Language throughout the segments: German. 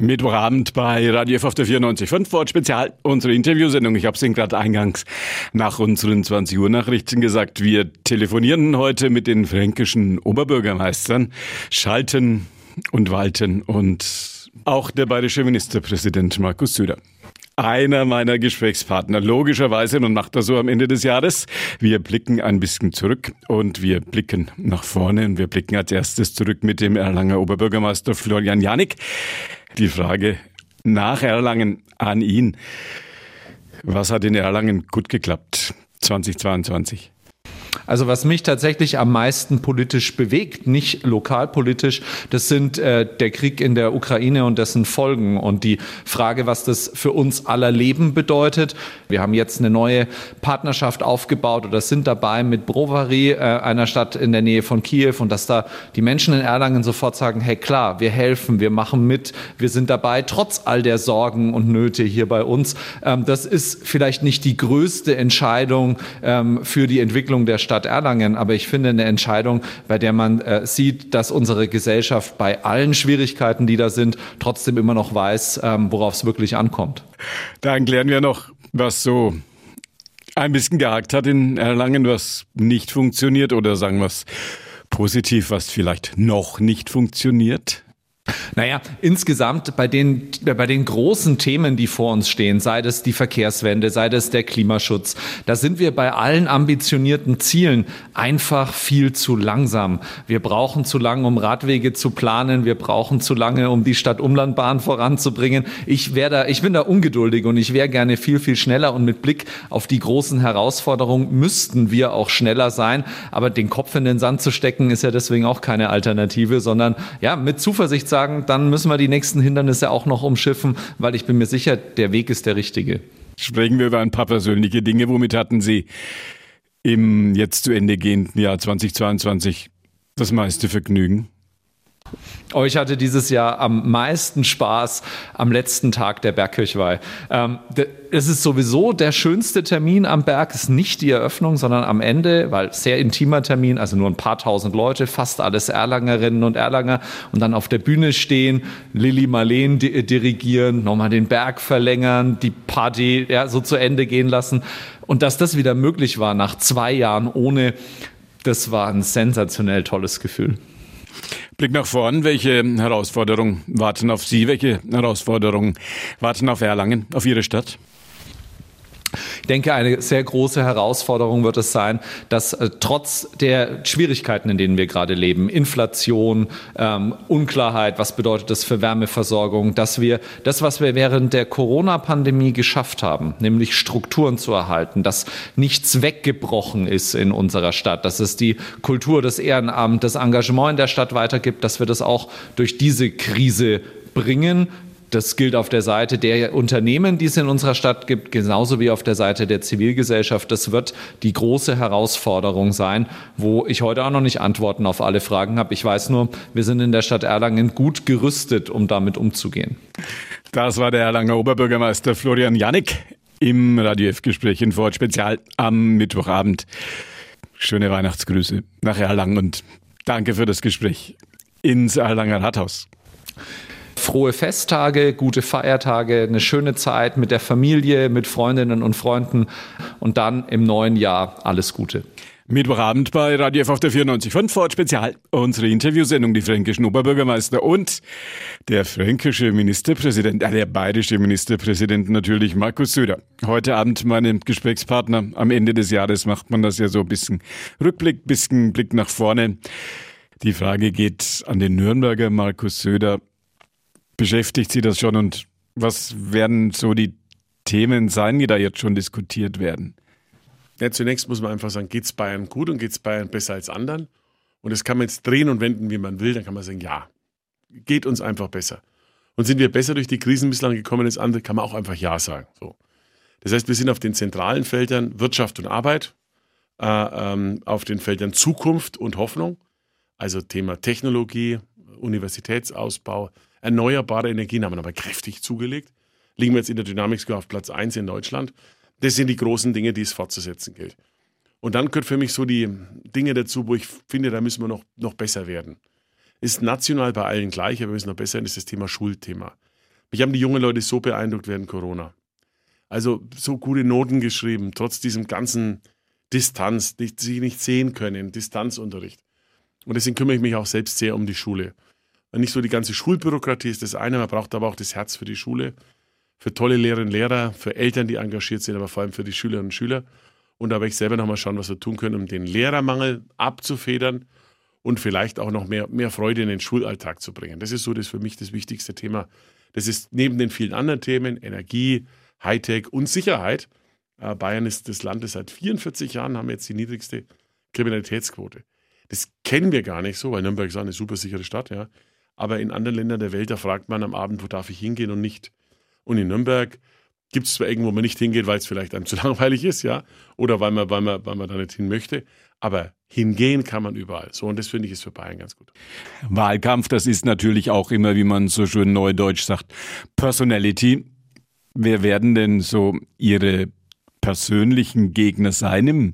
Mittwochabend bei Radio F auf der 94.5 Wort Spezial, unsere Interviewsendung. Ich habe es Ihnen gerade eingangs nach unseren 20 Uhr Nachrichten gesagt. Wir telefonieren heute mit den fränkischen Oberbürgermeistern Schalten und Walten und auch der bayerische Ministerpräsident Markus Söder einer meiner Gesprächspartner. Logischerweise, man macht das so am Ende des Jahres. Wir blicken ein bisschen zurück und wir blicken nach vorne und wir blicken als erstes zurück mit dem Erlanger Oberbürgermeister Florian Janik. Die Frage nach Erlangen an ihn. Was hat in Erlangen gut geklappt 2022? Also was mich tatsächlich am meisten politisch bewegt, nicht lokalpolitisch, das sind äh, der Krieg in der Ukraine und dessen Folgen und die Frage, was das für uns aller Leben bedeutet. Wir haben jetzt eine neue Partnerschaft aufgebaut oder sind dabei mit Brovary, äh, einer Stadt in der Nähe von Kiew und dass da die Menschen in Erlangen sofort sagen, hey klar, wir helfen, wir machen mit, wir sind dabei, trotz all der Sorgen und Nöte hier bei uns. Ähm, das ist vielleicht nicht die größte Entscheidung ähm, für die Entwicklung der Stadt Stadt Erlangen, aber ich finde eine Entscheidung, bei der man äh, sieht, dass unsere Gesellschaft bei allen Schwierigkeiten, die da sind, trotzdem immer noch weiß, ähm, worauf es wirklich ankommt. Dann klären wir noch, was so ein bisschen gehakt hat in Erlangen, was nicht funktioniert oder sagen wir es positiv, was vielleicht noch nicht funktioniert. Naja, insgesamt bei den, bei den großen Themen, die vor uns stehen, sei das die Verkehrswende, sei das der Klimaschutz, da sind wir bei allen ambitionierten Zielen einfach viel zu langsam. Wir brauchen zu lange, um Radwege zu planen. Wir brauchen zu lange, um die Stadt-Umlandbahn voranzubringen. Ich wäre da, ich bin da ungeduldig und ich wäre gerne viel, viel schneller und mit Blick auf die großen Herausforderungen müssten wir auch schneller sein. Aber den Kopf in den Sand zu stecken, ist ja deswegen auch keine Alternative, sondern ja, mit Zuversicht sagen, sagen, dann müssen wir die nächsten Hindernisse auch noch umschiffen, weil ich bin mir sicher, der Weg ist der richtige. Sprechen wir über ein paar persönliche Dinge. Womit hatten Sie im jetzt zu Ende gehenden Jahr 2022 das meiste Vergnügen? Oh, ich hatte dieses Jahr am meisten Spaß am letzten Tag der Bergkirchweih. Ähm, es ist sowieso der schönste Termin am Berg, ist nicht die Eröffnung, sondern am Ende, weil sehr intimer Termin, also nur ein paar tausend Leute, fast alles Erlangerinnen und Erlanger und dann auf der Bühne stehen, Lilly Marleen dirigieren, nochmal den Berg verlängern, die Party ja, so zu Ende gehen lassen. Und dass das wieder möglich war nach zwei Jahren ohne, das war ein sensationell tolles Gefühl. Blick nach vorn. Welche Herausforderungen warten auf Sie? Welche Herausforderungen warten auf Erlangen, auf Ihre Stadt? Ich denke, eine sehr große Herausforderung wird es sein, dass äh, trotz der Schwierigkeiten, in denen wir gerade leben, Inflation, ähm, Unklarheit, was bedeutet das für Wärmeversorgung, dass wir das, was wir während der Corona-Pandemie geschafft haben, nämlich Strukturen zu erhalten, dass nichts weggebrochen ist in unserer Stadt, dass es die Kultur, das Ehrenamt, das Engagement in der Stadt weitergibt, dass wir das auch durch diese Krise bringen, das gilt auf der Seite der Unternehmen, die es in unserer Stadt gibt, genauso wie auf der Seite der Zivilgesellschaft. Das wird die große Herausforderung sein, wo ich heute auch noch nicht Antworten auf alle Fragen habe. Ich weiß nur, wir sind in der Stadt Erlangen gut gerüstet, um damit umzugehen. Das war der Erlanger Oberbürgermeister Florian Janik im Radio F-Gespräch in Ford Spezial am Mittwochabend. Schöne Weihnachtsgrüße nach Erlangen und danke für das Gespräch ins Erlanger Rathaus frohe Festtage, gute Feiertage, eine schöne Zeit mit der Familie, mit Freundinnen und Freunden und dann im neuen Jahr alles Gute. Mittwochabend bei Radio F auf der 94.5 Ford Spezial. Unsere Interviewsendung, die fränkischen Oberbürgermeister und der fränkische Ministerpräsident, äh, der bayerische Ministerpräsident natürlich, Markus Söder. Heute Abend meine Gesprächspartner. Am Ende des Jahres macht man das ja so ein bisschen Rückblick, bisschen Blick nach vorne. Die Frage geht an den Nürnberger Markus Söder. Beschäftigt Sie das schon und was werden so die Themen sein, die da jetzt schon diskutiert werden? Ja, zunächst muss man einfach sagen, geht es Bayern gut und geht es Bayern besser als anderen? Und das kann man jetzt drehen und wenden, wie man will. Dann kann man sagen, ja, geht uns einfach besser. Und sind wir besser durch die Krisen bislang gekommen als andere, kann man auch einfach ja sagen. So. Das heißt, wir sind auf den zentralen Feldern Wirtschaft und Arbeit, äh, ähm, auf den Feldern Zukunft und Hoffnung, also Thema Technologie, Universitätsausbau, Erneuerbare Energien haben aber kräftig zugelegt. Liegen wir jetzt in der Dynamics auf Platz 1 in Deutschland. Das sind die großen Dinge, die es fortzusetzen gilt. Und dann gehört für mich so die Dinge dazu, wo ich finde, da müssen wir noch, noch besser werden. Ist national bei allen gleich, aber wir müssen noch besser werden, ist das Thema Schulthema. Mich haben die jungen Leute so beeindruckt während Corona. Also so gute Noten geschrieben, trotz diesem ganzen Distanz, nicht, sie nicht sehen können, Distanzunterricht. Und deswegen kümmere ich mich auch selbst sehr um die Schule. Nicht so die ganze Schulbürokratie ist das eine, man braucht aber auch das Herz für die Schule, für tolle Lehrerinnen und Lehrer, für Eltern, die engagiert sind, aber vor allem für die Schülerinnen und Schüler. Und da werde ich selber nochmal schauen, was wir tun können, um den Lehrermangel abzufedern und vielleicht auch noch mehr, mehr Freude in den Schulalltag zu bringen. Das ist so das für mich das wichtigste Thema. Das ist neben den vielen anderen Themen, Energie, Hightech und Sicherheit. Äh, Bayern ist das Land, das seit 44 Jahren haben wir jetzt die niedrigste Kriminalitätsquote. Das kennen wir gar nicht so, weil Nürnberg ist eine super sichere Stadt, ja. Aber in anderen Ländern der Welt, da fragt man am Abend, wo darf ich hingehen und nicht. Und in Nürnberg gibt es zwar irgendwo, wo man nicht hingeht, weil es vielleicht einem zu langweilig ist, ja, oder weil man, weil man, weil man da nicht hin möchte. Aber hingehen kann man überall. So, und das finde ich ist für Bayern ganz gut. Wahlkampf, das ist natürlich auch immer, wie man so schön neudeutsch sagt, Personality. Wer werden denn so Ihre persönlichen Gegner sein im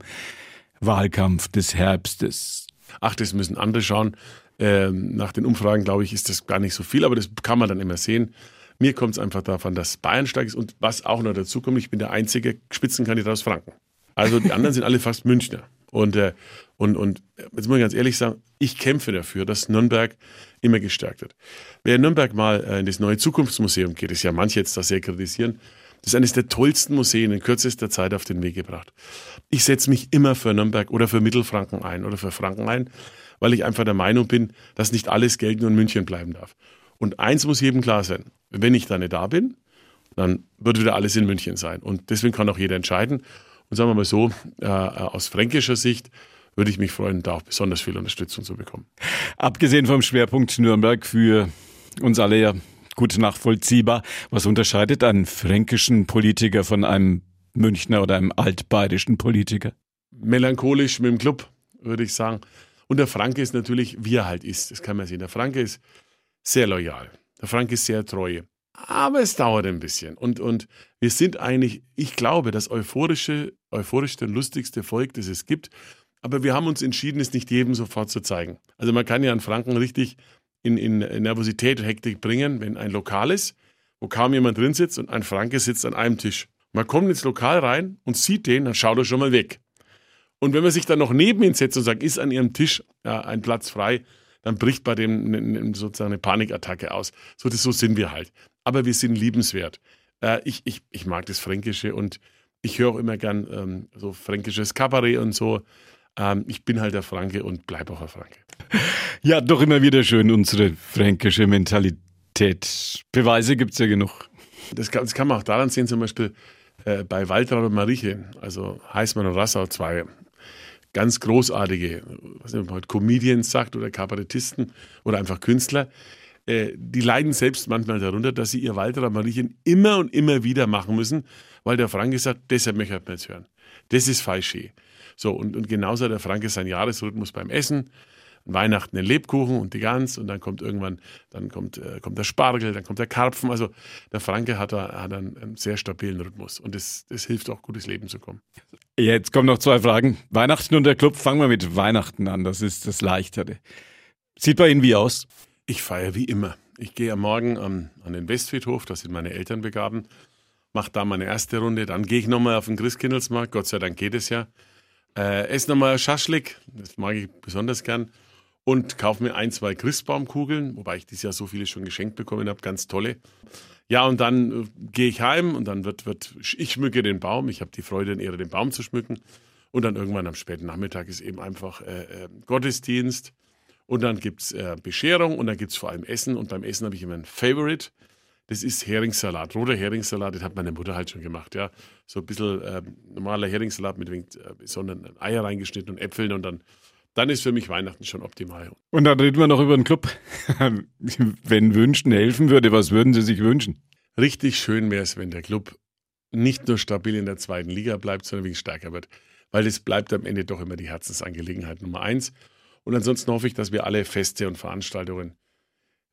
Wahlkampf des Herbstes? Ach, das müssen andere schauen. Ähm, nach den Umfragen, glaube ich, ist das gar nicht so viel, aber das kann man dann immer sehen. Mir kommt es einfach davon, dass Bayern stark ist und was auch noch dazu kommt, ich bin der einzige Spitzenkandidat aus Franken. Also die anderen sind alle fast Münchner. Und, äh, und, und jetzt muss ich ganz ehrlich sagen, ich kämpfe dafür, dass Nürnberg immer gestärkt wird. Wer in Nürnberg mal äh, in das neue Zukunftsmuseum geht, ist ja manche jetzt da sehr kritisieren, das ist eines der tollsten Museen in kürzester Zeit auf den Weg gebracht. Ich setze mich immer für Nürnberg oder für Mittelfranken ein oder für Franken ein, weil ich einfach der Meinung bin, dass nicht alles Geld nur in München bleiben darf. Und eins muss jedem klar sein, wenn ich da nicht da bin, dann wird wieder alles in München sein. Und deswegen kann auch jeder entscheiden. Und sagen wir mal so, äh, aus fränkischer Sicht würde ich mich freuen, da auch besonders viel Unterstützung zu bekommen. Abgesehen vom Schwerpunkt Nürnberg für uns alle ja gut nachvollziehbar. Was unterscheidet einen fränkischen Politiker von einem Münchner oder einem altbayerischen Politiker? Melancholisch mit dem Club, würde ich sagen. Und der Franke ist natürlich, wie er halt ist. Das kann man sehen. Der Franke ist sehr loyal. Der Franke ist sehr treu. Aber es dauert ein bisschen. Und, und wir sind eigentlich, ich glaube, das euphorische, euphorischste und lustigste Volk, das es gibt. Aber wir haben uns entschieden, es nicht jedem sofort zu zeigen. Also man kann ja einen Franken richtig in, in Nervosität und Hektik bringen, wenn ein Lokal ist, wo kaum jemand drin sitzt und ein Franke sitzt an einem Tisch. Man kommt ins Lokal rein und sieht den, dann schaut er schon mal weg. Und wenn man sich dann noch neben ihn setzt und sagt, ist an ihrem Tisch ja, ein Platz frei, dann bricht bei dem ne, ne, sozusagen eine Panikattacke aus. So, das, so sind wir halt aber wir sind liebenswert. Äh, ich, ich, ich mag das Fränkische und ich höre auch immer gern ähm, so fränkisches Kabarett und so. Ähm, ich bin halt der Franke und bleibe auch ein Franke. Ja, doch immer wieder schön, unsere fränkische Mentalität. Beweise gibt es ja genug. Das kann, das kann, man auch daran sehen, zum Beispiel äh, bei Waltraud und Marieche, also Heißmann und Rassau, zwei ganz großartige, was man heute Comedians sagt oder Kabarettisten oder einfach Künstler, äh, die leiden selbst manchmal darunter, dass sie ihr Walter Mariechen immer und immer wieder machen müssen, weil der Franke sagt, deshalb möchte man jetzt hören. Das ist falsch. So, und, und genauso hat der Franke seinen Jahresrhythmus beim Essen. Weihnachten den Lebkuchen und die Gans und dann kommt irgendwann, dann kommt, äh, kommt der Spargel, dann kommt der Karpfen. Also der Franke hat, da, hat einen, einen sehr stabilen Rhythmus und das, das hilft auch, gutes Leben zu kommen. Jetzt kommen noch zwei Fragen. Weihnachten und der Club. Fangen wir mit Weihnachten an. Das ist das Leichtere. Sieht bei Ihnen wie aus? Ich feiere wie immer. Ich gehe am Morgen an, an den Westfriedhof, da sind meine Eltern begraben, mache da meine erste Runde, dann gehe ich nochmal auf den Christkindlesmarkt, Gott sei Dank geht es ja. Äh, esse nochmal Schaschlik, das mag ich besonders gern. Und kaufe mir ein, zwei Christbaumkugeln, wobei ich dieses Jahr so viele schon geschenkt bekommen habe, ganz tolle. Ja, und dann äh, gehe ich heim und dann wird, wird, ich schmücke den Baum. Ich habe die Freude und Ehre, den Baum zu schmücken. Und dann irgendwann am späten Nachmittag ist eben einfach äh, äh, Gottesdienst. Und dann gibt es äh, Bescherung und dann gibt es vor allem Essen. Und beim Essen habe ich immer ein Favorite. Das ist Heringssalat, roter Heringssalat, das hat meine Mutter halt schon gemacht, ja. So ein bisschen äh, normaler Heringssalat mit äh, besonderen Eier reingeschnitten und Äpfeln und dann, dann ist für mich Weihnachten schon optimal. Und dann reden wir noch über den Club. wenn Wünschen helfen würde, was würden Sie sich wünschen? Richtig schön wäre es, wenn der Club nicht nur stabil in der zweiten Liga bleibt, sondern wirklich stärker wird. Weil das bleibt am Ende doch immer die Herzensangelegenheit Nummer eins. Und ansonsten hoffe ich, dass wir alle Feste und Veranstaltungen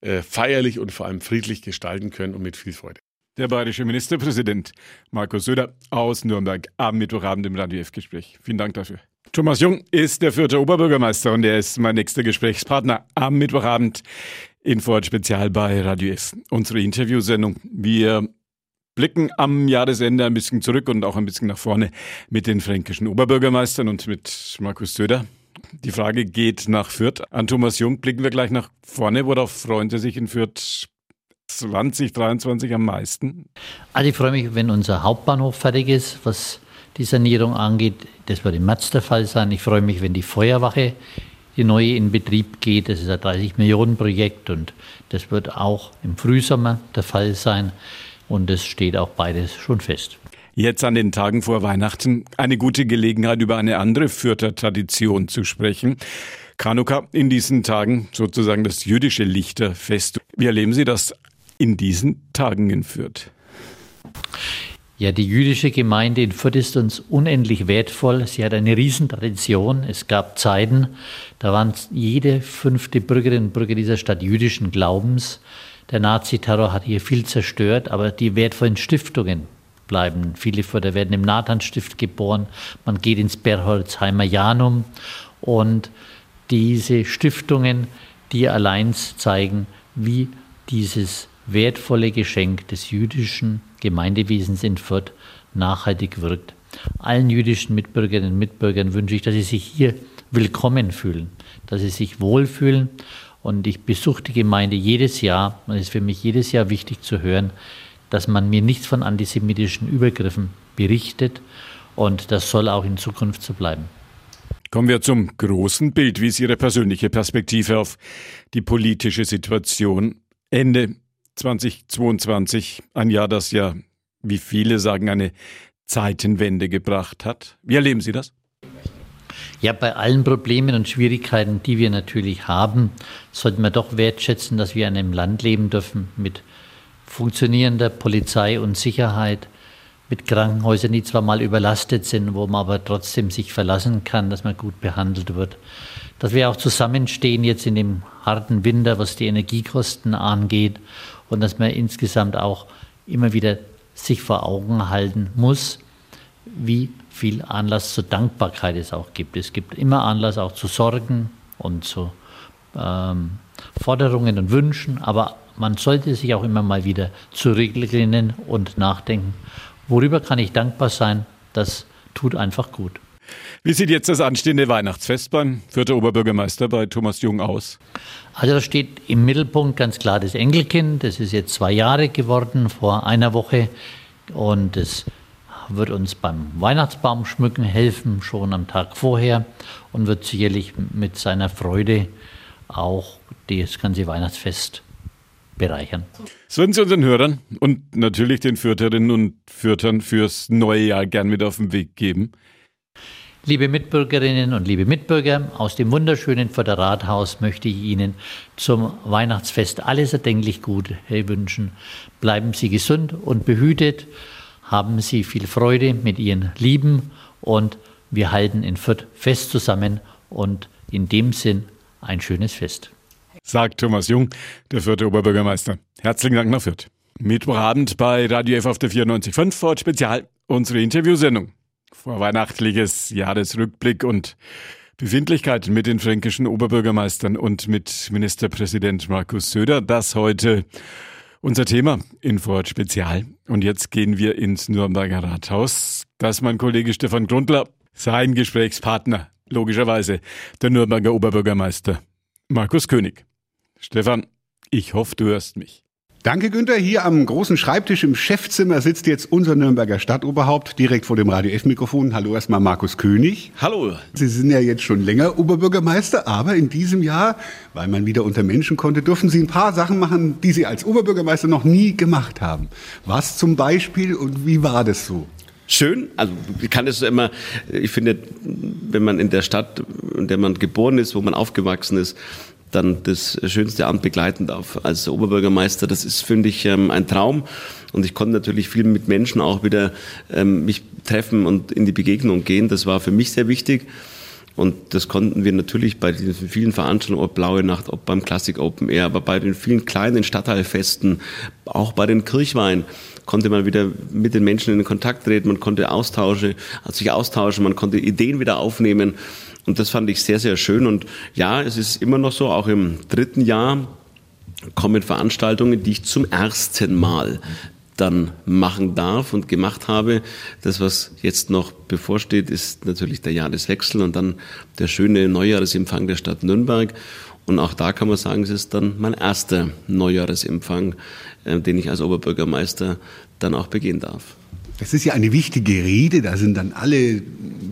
äh, feierlich und vor allem friedlich gestalten können und mit viel Freude. Der bayerische Ministerpräsident Markus Söder aus Nürnberg am Mittwochabend im Radio F-Gespräch. Vielen Dank dafür. Thomas Jung ist der vierte Oberbürgermeister und er ist mein nächster Gesprächspartner am Mittwochabend Info Spezial bei Radio F. Unsere Interviewsendung. Wir blicken am Jahresende ein bisschen zurück und auch ein bisschen nach vorne mit den fränkischen Oberbürgermeistern und mit Markus Söder. Die Frage geht nach Fürth. An Thomas Jung blicken wir gleich nach vorne. Worauf freuen Sie sich in Fürth 2023 am meisten? Also ich freue mich, wenn unser Hauptbahnhof fertig ist, was die Sanierung angeht. Das wird im März der Fall sein. Ich freue mich, wenn die Feuerwache die neue in Betrieb geht. Das ist ein 30 Millionen Projekt und das wird auch im Frühsommer der Fall sein. Und es steht auch beides schon fest. Jetzt an den Tagen vor Weihnachten eine gute Gelegenheit, über eine andere Fürther Tradition zu sprechen. Kanuka in diesen Tagen sozusagen das jüdische Lichterfest. Wie erleben Sie das in diesen Tagen in Fürth? Ja, die jüdische Gemeinde in Fürth ist uns unendlich wertvoll. Sie hat eine Riesentradition. Es gab Zeiten, da waren jede fünfte Bürgerin und Bürger dieser Stadt jüdischen Glaubens. Der Naziterror hat hier viel zerstört, aber die wertvollen Stiftungen bleiben. Viele Fürther werden im Nathanstift geboren. Man geht ins Berholzheimer Janum und diese Stiftungen, die allein zeigen, wie dieses wertvolle Geschenk des jüdischen Gemeindewesens in Fürth nachhaltig wirkt. Allen jüdischen Mitbürgerinnen und Mitbürgern wünsche ich, dass sie sich hier willkommen fühlen, dass sie sich wohlfühlen. Und ich besuche die Gemeinde jedes Jahr. Und es ist für mich jedes Jahr wichtig zu hören, dass man mir nichts von antisemitischen Übergriffen berichtet. Und das soll auch in Zukunft so bleiben. Kommen wir zum großen Bild. Wie ist Ihre persönliche Perspektive auf die politische Situation Ende 2022, ein Jahr, das ja, wie viele sagen, eine Zeitenwende gebracht hat. Wie erleben Sie das? Ja, bei allen Problemen und Schwierigkeiten, die wir natürlich haben, sollten wir doch wertschätzen, dass wir in einem Land leben dürfen mit funktionierender Polizei und Sicherheit, mit Krankenhäusern, die zwar mal überlastet sind, wo man aber trotzdem sich verlassen kann, dass man gut behandelt wird. Dass wir auch zusammenstehen jetzt in dem harten Winter, was die Energiekosten angeht und dass man insgesamt auch immer wieder sich vor Augen halten muss, wie viel Anlass zur Dankbarkeit es auch gibt. Es gibt immer Anlass auch zu Sorgen und zu ähm, Forderungen und Wünschen, aber man sollte sich auch immer mal wieder zurücklehnen und nachdenken, worüber kann ich dankbar sein, das tut einfach gut. Wie sieht jetzt das anstehende Weihnachtsfest beim vierter Oberbürgermeister bei Thomas Jung aus? Also da steht im Mittelpunkt ganz klar das Enkelkind. Das ist jetzt zwei Jahre geworden vor einer Woche und es wird uns beim Weihnachtsbaum schmücken helfen, schon am Tag vorher und wird sicherlich mit seiner Freude auch das ganze Weihnachtsfest bereichern. Das würden Sie unseren Hörern und natürlich den Fürtherinnen und Fürtern fürs neue Jahr gern mit auf den Weg geben. Liebe Mitbürgerinnen und liebe Mitbürger, aus dem wunderschönen Föderathaus möchte ich Ihnen zum Weihnachtsfest alles erdenklich Gute wünschen. Bleiben Sie gesund und behütet, haben Sie viel Freude mit Ihren Lieben und wir halten in Fürth fest zusammen und in dem Sinn ein schönes Fest. Sagt Thomas Jung, der vierte Oberbürgermeister. Herzlichen Dank nach Fürth. Mittwochabend bei Radio F auf der 94.5 Ford Spezial, unsere Interviewsendung vorweihnachtliches Jahresrückblick und Befindlichkeiten mit den fränkischen Oberbürgermeistern und mit Ministerpräsident Markus Söder. Das heute unser Thema in Ford Spezial. Und jetzt gehen wir ins Nürnberger Rathaus. Das ist mein Kollege Stefan Grundler, sein Gesprächspartner, logischerweise der Nürnberger Oberbürgermeister Markus König. Stefan, ich hoffe, du hörst mich. Danke, Günther. Hier am großen Schreibtisch im Chefzimmer sitzt jetzt unser Nürnberger Stadtoberhaupt direkt vor dem Radio F-Mikrofon. Hallo erstmal Markus König. Hallo. Sie sind ja jetzt schon länger Oberbürgermeister, aber in diesem Jahr, weil man wieder unter Menschen konnte, durften Sie ein paar Sachen machen, die Sie als Oberbürgermeister noch nie gemacht haben. Was zum Beispiel und wie war das so? Schön, also ich kann es immer, ich finde, wenn man in der Stadt, in der man geboren ist, wo man aufgewachsen ist, dann das schönste Amt begleiten darf als Oberbürgermeister. Das ist, finde ich, ähm, ein Traum. Und ich konnte natürlich viel mit Menschen auch wieder ähm, mich treffen und in die Begegnung gehen. Das war für mich sehr wichtig. Und das konnten wir natürlich bei diesen vielen Veranstaltungen, ob Blaue Nacht, ob beim Classic Open Air, aber bei den vielen kleinen Stadtteilfesten, auch bei den Kirchwein, konnte man wieder mit den Menschen in Kontakt treten, man konnte Austausche, sich austauschen, man konnte Ideen wieder aufnehmen. Und das fand ich sehr, sehr schön. Und ja, es ist immer noch so, auch im dritten Jahr kommen Veranstaltungen, die ich zum ersten Mal dann machen darf und gemacht habe. Das, was jetzt noch bevorsteht, ist natürlich der Jahreswechsel und dann der schöne Neujahresempfang der Stadt Nürnberg. Und auch da kann man sagen, es ist dann mein erster Neujahresempfang, äh, den ich als Oberbürgermeister dann auch begehen darf. Das ist ja eine wichtige Rede, da sind dann alle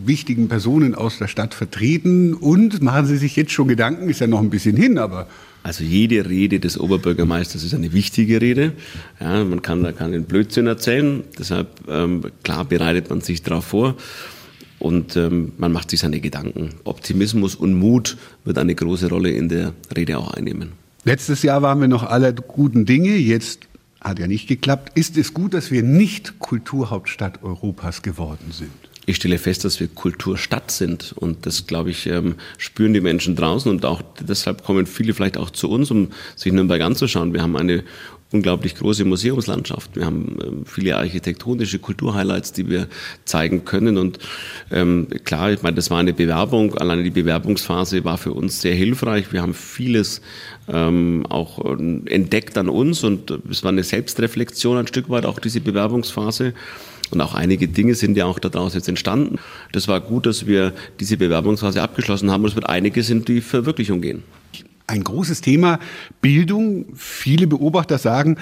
wichtigen Personen aus der Stadt vertreten und machen Sie sich jetzt schon Gedanken, ist ja noch ein bisschen hin, aber also jede Rede des Oberbürgermeisters ist eine wichtige Rede. Ja, man kann da keinen Blödsinn erzählen. Deshalb, ähm, klar, bereitet man sich darauf vor und ähm, man macht sich seine Gedanken. Optimismus und Mut wird eine große Rolle in der Rede auch einnehmen. Letztes Jahr waren wir noch aller guten Dinge. Jetzt hat ja nicht geklappt. Ist es gut, dass wir nicht Kulturhauptstadt Europas geworden sind? ich stelle fest, dass wir Kulturstadt sind. Und das, glaube ich, ähm, spüren die Menschen draußen. Und auch deshalb kommen viele vielleicht auch zu uns, um sich Nürnberg anzuschauen. Wir haben eine unglaublich große Museumslandschaft. Wir haben ähm, viele architektonische Kulturhighlights, die wir zeigen können. Und ähm, klar, ich meine, das war eine Bewerbung. Alleine die Bewerbungsphase war für uns sehr hilfreich. Wir haben vieles ähm, auch äh, entdeckt an uns und es war eine Selbstreflexion ein Stück weit, auch diese Bewerbungsphase. Und auch einige Dinge sind ja auch daraus jetzt entstanden. Das war gut, dass wir diese Bewerbungsphase abgeschlossen haben und es wird einige sind, die Verwirklichung gehen. Ein großes Thema Bildung. Viele Beobachter sagen,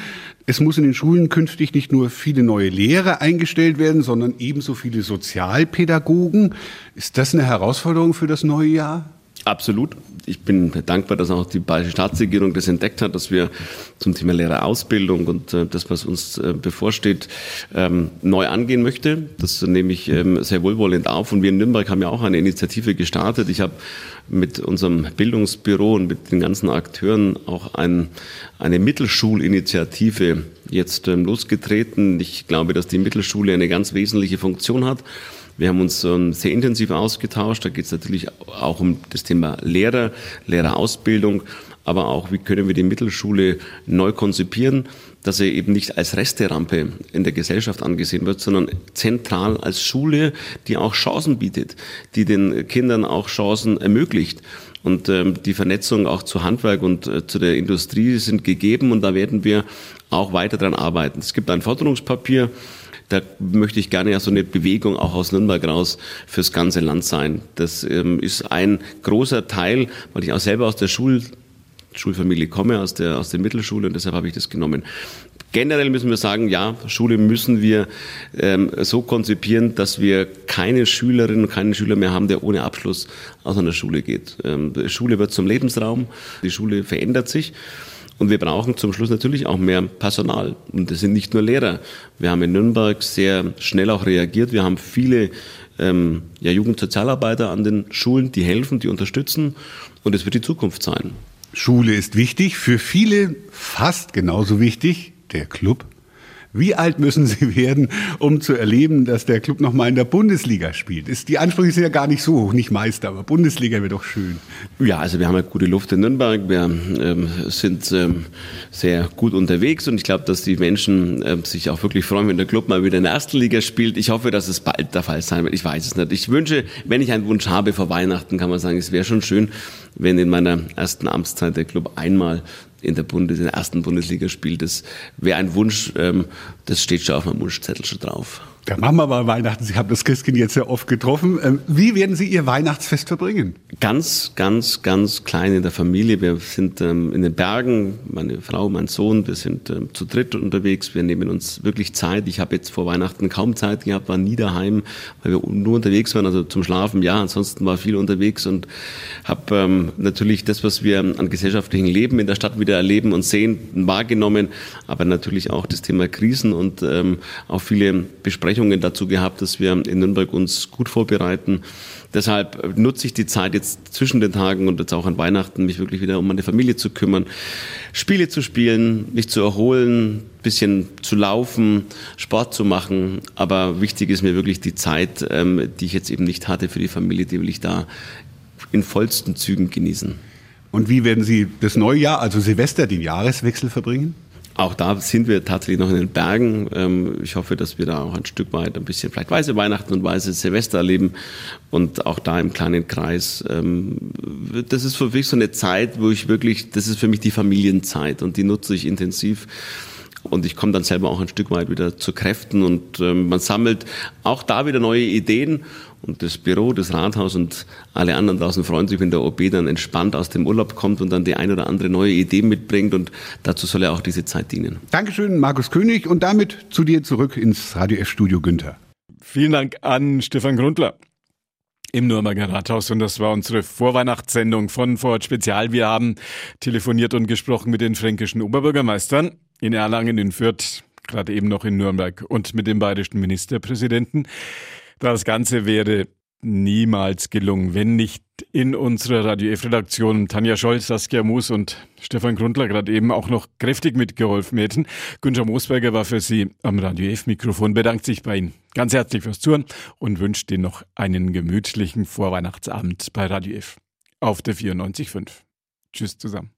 es muss in den Schulen künftig nicht nur viele neue Lehrer eingestellt werden, sondern ebenso viele Sozialpädagogen. Ist das eine Herausforderung für das neue Jahr? Absolut. Ich bin dankbar, dass auch die bayerische Staatsregierung das entdeckt hat, dass wir zum Thema Lehrerausbildung und äh, das, was uns äh, bevorsteht, ähm, neu angehen möchte. Das nehme ich ähm, sehr wohlwollend auf. Und wir in Nürnberg haben ja auch eine Initiative gestartet. Ich habe mit unserem Bildungsbüro und mit den ganzen Akteuren auch ein, eine Mittelschulinitiative jetzt ähm, losgetreten. Ich glaube, dass die Mittelschule eine ganz wesentliche Funktion hat. Wir haben uns ähm, sehr intensiv ausgetauscht. Da geht es natürlich auch um das Thema Lehrer, Lehrerausbildung, aber auch, wie können wir die Mittelschule neu konzipieren, dass sie eben nicht als Resterampe in der Gesellschaft angesehen wird, sondern zentral als Schule, die auch Chancen bietet, die den Kindern auch Chancen ermöglicht. Und ähm, die Vernetzung auch zu Handwerk und äh, zu der Industrie sind gegeben und da werden wir auch weiter dran arbeiten. Es gibt ein Forderungspapier, da möchte ich gerne ja so eine Bewegung auch aus Nürnberg raus fürs ganze Land sein. Das ähm, ist ein großer Teil, weil ich auch selber aus der Schul Schulfamilie komme, aus der, aus der Mittelschule und deshalb habe ich das genommen. Generell müssen wir sagen, ja, Schule müssen wir ähm, so konzipieren, dass wir keine Schülerinnen und keinen Schüler mehr haben, der ohne Abschluss aus einer Schule geht. Ähm, Schule wird zum Lebensraum, die Schule verändert sich. Und wir brauchen zum Schluss natürlich auch mehr Personal. Und das sind nicht nur Lehrer. Wir haben in Nürnberg sehr schnell auch reagiert. Wir haben viele ähm, ja, Jugendsozialarbeiter an den Schulen, die helfen, die unterstützen. Und es wird die Zukunft sein. Schule ist wichtig, für viele fast genauso wichtig der Club wie alt müssen Sie werden, um zu erleben, dass der Club noch mal in der Bundesliga spielt? Ist, die Ansprüche sind ja gar nicht so hoch, nicht Meister, aber Bundesliga wäre doch schön. Ja, also wir haben ja gute Luft in Nürnberg. Wir ähm, sind ähm, sehr gut unterwegs und ich glaube, dass die Menschen ähm, sich auch wirklich freuen, wenn der Club mal wieder in der ersten Liga spielt. Ich hoffe, dass es bald der Fall sein wird. Ich weiß es nicht. Ich wünsche, wenn ich einen Wunsch habe vor Weihnachten, kann man sagen, es wäre schon schön, wenn in meiner ersten Amtszeit der Club einmal in der, Bundes-, in der ersten Bundesliga spielt. Das wäre ein Wunsch, ähm, das steht schon auf meinem Wunschzettel schon drauf. Machen wir mal Weihnachten. Sie haben das Christkind jetzt sehr oft getroffen. Ähm, wie werden Sie Ihr Weihnachtsfest verbringen? Ganz, ganz, ganz klein in der Familie. Wir sind ähm, in den Bergen, meine Frau, mein Sohn, wir sind ähm, zu dritt unterwegs. Wir nehmen uns wirklich Zeit. Ich habe jetzt vor Weihnachten kaum Zeit gehabt, war nie daheim, weil wir nur unterwegs waren, also zum Schlafen. Ja, ansonsten war viel unterwegs und habe natürlich das, was wir an gesellschaftlichen Leben in der Stadt wieder erleben und sehen, wahrgenommen, aber natürlich auch das Thema Krisen und auch viele Besprechungen Besprechungen dazu gehabt, dass wir in Nürnberg uns gut vorbereiten. Deshalb nutze ich die Zeit jetzt zwischen den Tagen und jetzt auch an Weihnachten, mich wirklich wieder um meine Familie zu kümmern, Spiele zu spielen, mich zu erholen, bisschen zu laufen, Sport zu machen. Aber wichtig ist mir wirklich die Zeit, ähm, die ich jetzt eben nicht hatte für die Familie, die will ich da in vollsten Zügen genießen. Und wie werden Sie das neue Jahr, also Silvester, den Jahreswechsel verbringen? Auch da sind wir tatsächlich noch in den Bergen. Ähm, ich hoffe, dass wir da auch ein Stück weit ein bisschen vielleicht weiße Weihnachten und weiße Silvester erleben und auch da im kleinen Kreis. Ähm, das ist für mich so eine Zeit, wo ich wirklich, das ist für mich die Familienzeit und die nutze ich intensiv. Und ich komme dann selber auch ein Stück weit wieder zu Kräften und ähm, man sammelt auch da wieder neue Ideen und das Büro, das Rathaus und alle anderen draußen freuen sich, wenn der OB dann entspannt aus dem Urlaub kommt und dann die ein oder andere neue Idee mitbringt. Und dazu soll ja auch diese Zeit dienen. Dankeschön, Markus König. Und damit zu dir zurück ins Radio F-Studio, Günther. Vielen Dank an Stefan Grundler im Nürnberger Rathaus und das war unsere Vorweihnachtssendung von Vorort Spezial. Wir haben telefoniert und gesprochen mit den fränkischen Oberbürgermeistern in Erlangen, in Fürth, gerade eben noch in Nürnberg und mit dem bayerischen Ministerpräsidenten. Das Ganze wäre niemals gelungen, wenn nicht in unserer Radio F-Redaktion Tanja Scholz, Saskia Moos und Stefan Grundler gerade eben auch noch kräftig mitgeholfen hätten. Günther Moosberger war für Sie am Radio F-Mikrofon, bedankt sich bei Ihnen ganz herzlich fürs Zuhören und wünscht Ihnen noch einen gemütlichen Vorweihnachtsabend bei Radio F auf der 94.5. Tschüss zusammen.